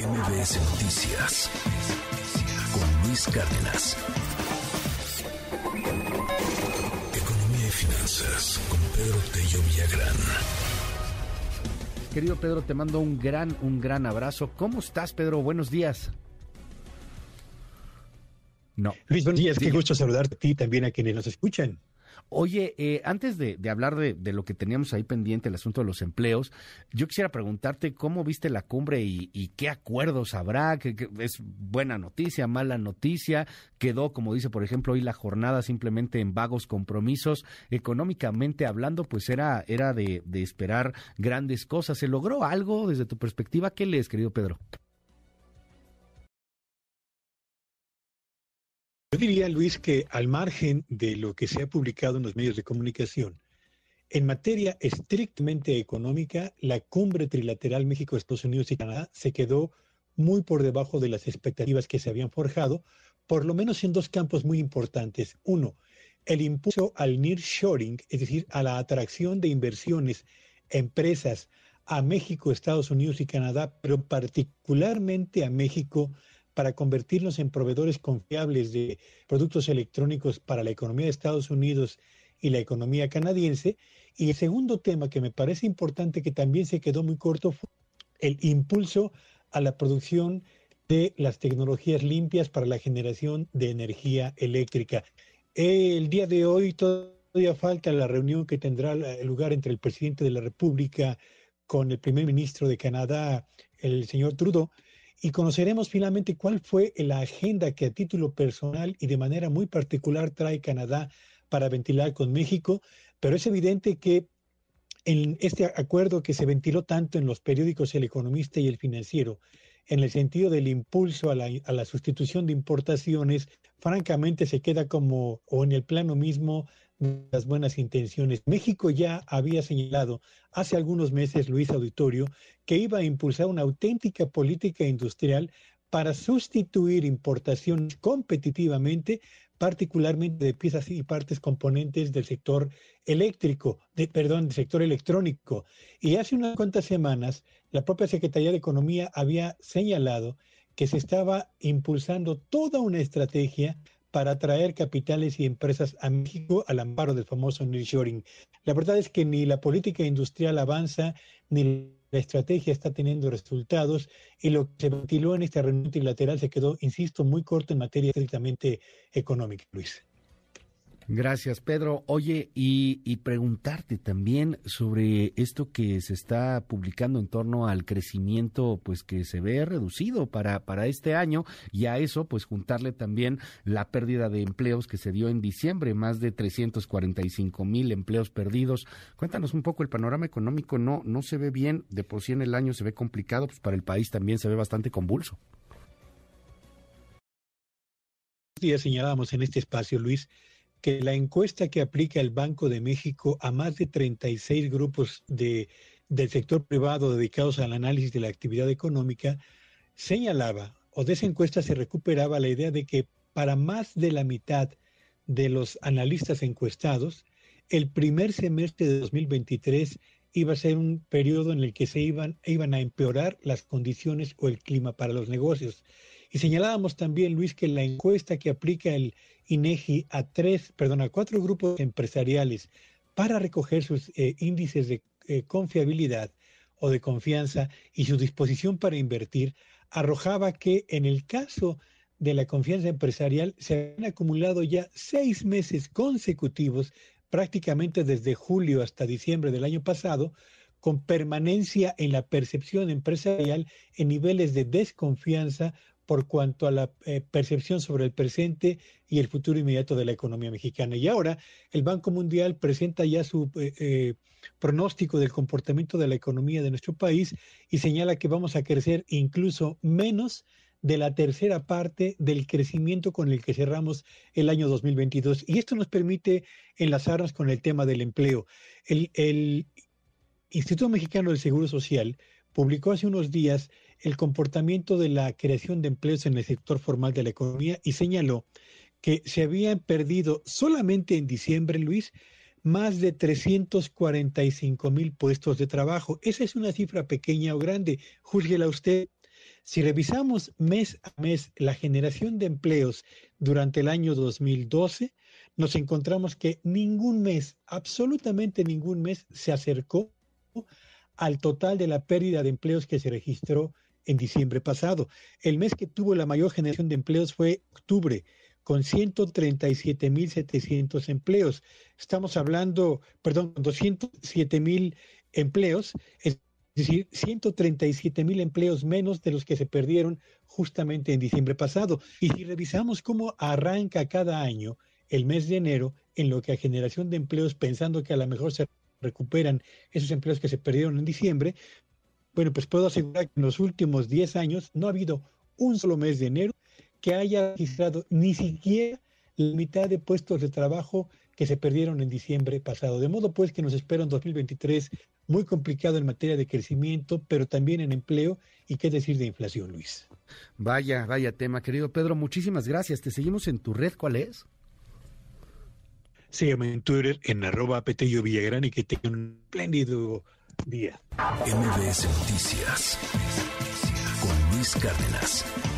MBS Noticias con Luis Cárdenas. Economía y finanzas con Pedro Tello Villagrán. Querido Pedro, te mando un gran, un gran abrazo. ¿Cómo estás, Pedro? Buenos días. No. Luis, buenos días. Qué gusto saludarte a ti también a quienes nos escuchan. Oye, eh, antes de, hablar de, lo que teníamos ahí pendiente, el asunto de los empleos, yo quisiera preguntarte cómo viste la cumbre y, qué acuerdos habrá, que, es buena noticia, mala noticia, quedó, como dice, por ejemplo, hoy la jornada simplemente en vagos compromisos, económicamente hablando, pues era, era de, de esperar grandes cosas. ¿Se logró algo desde tu perspectiva? ¿Qué lees, querido Pedro? Yo diría, Luis, que al margen de lo que se ha publicado en los medios de comunicación, en materia estrictamente económica, la cumbre trilateral México, Estados Unidos y Canadá se quedó muy por debajo de las expectativas que se habían forjado, por lo menos en dos campos muy importantes. Uno, el impulso al nearshoring, es decir, a la atracción de inversiones, empresas a México, Estados Unidos y Canadá, pero particularmente a México para convertirnos en proveedores confiables de productos electrónicos para la economía de Estados Unidos y la economía canadiense. Y el segundo tema que me parece importante, que también se quedó muy corto, fue el impulso a la producción de las tecnologías limpias para la generación de energía eléctrica. El día de hoy todavía falta la reunión que tendrá lugar entre el presidente de la República con el primer ministro de Canadá, el señor Trudeau, y conoceremos finalmente cuál fue la agenda que a título personal y de manera muy particular trae Canadá para ventilar con México, pero es evidente que en este acuerdo que se ventiló tanto en los periódicos El Economista y El Financiero, en el sentido del impulso a la, sustitución de importaciones, francamente se queda como, o en el plano mismo las buenas intenciones. México ya había señalado hace algunos meses, Luis Auditorio, que iba a impulsar una auténtica política industrial para sustituir importaciones competitivamente, particularmente de piezas y partes componentes del sector eléctrico, de, perdón, del sector electrónico. Y hace unas cuantas semanas, la propia Secretaría de Economía había señalado que se estaba impulsando toda una estrategia para atraer capitales y empresas a México al amparo del famoso nearshoring. La verdad es que ni la política industrial avanza, ni la estrategia está teniendo resultados y lo que se ventiló en esta reunión trilateral se quedó, insisto, muy corto en materia estrictamente económica, Luis. Gracias, Pedro. Oye, y, preguntarte también sobre esto que se está publicando en torno al crecimiento, pues que se ve reducido para, para este año, y a eso, pues juntarle también la pérdida de empleos que se dio en diciembre, más de 345 mil empleos perdidos. Cuéntanos un poco el panorama económico, no, no se ve bien, de por sí en el año se ve complicado, pues para el país también se ve bastante convulso. Ya señalábamos en este espacio, Luis, que la encuesta que aplica el Banco de México a más de 36 grupos de, del sector privado dedicados al análisis de la actividad económica señalaba, o de esa encuesta se recuperaba la idea de que para más de la mitad de los analistas encuestados, el primer semestre de 2023 iba a ser un periodo en el que se iban, iban a empeorar las condiciones o el clima para los negocios. Y señalábamos también, Luis, que la encuesta que aplica el INEGI a tres, perdón, a cuatro grupos empresariales para recoger sus eh, índices de eh, confiabilidad o de confianza y su disposición para invertir, arrojaba que en el caso de la confianza empresarial se han acumulado ya seis meses consecutivos, prácticamente desde julio hasta diciembre del año pasado, con permanencia en la percepción empresarial en niveles de desconfianza por cuanto a la eh, percepción sobre el presente y el futuro inmediato de la economía mexicana. Y ahora el Banco Mundial presenta ya su eh, eh, pronóstico del comportamiento de la economía de nuestro país y señala que vamos a crecer incluso menos de la tercera parte del crecimiento con el que cerramos el año 2022. Y esto nos permite enlazarnos con el tema del empleo. El, el Instituto Mexicano del Seguro Social publicó hace unos días el comportamiento de la creación de empleos en el sector formal de la economía y señaló que se habían perdido solamente en diciembre, Luis, más de 345 mil puestos de trabajo. Esa es una cifra pequeña o grande, júzguela usted. Si revisamos mes a mes la generación de empleos durante el año 2012, nos encontramos que ningún mes, absolutamente ningún mes, se acercó al total de la pérdida de empleos que se registró en diciembre pasado. El mes que tuvo la mayor generación de empleos fue octubre, con 137.700 empleos. Estamos hablando, perdón, 207.000 empleos, decir, 137.000 empleos menos de los que se perdieron justamente en diciembre pasado. Y si revisamos cómo arranca cada año el mes de enero en lo que a generación de empleos, pensando que a lo mejor se recuperan esos empleos que se perdieron en diciembre, bueno, pues puedo asegurar que en los últimos 10 años no ha habido un solo mes de enero que haya registrado ni siquiera la mitad de puestos de trabajo que se perdieron en diciembre pasado. De modo pues que nos espera un 2023 muy complicado en materia de crecimiento, pero también en empleo y qué decir de inflación, Luis. Vaya, vaya tema, querido Pedro, muchísimas gracias. Te seguimos en tu red, ¿cuál es? Sígueme en Twitter en arroba Petello Villagrán y que tengan un espléndido día. MBS Noticias con Luis Cárdenas.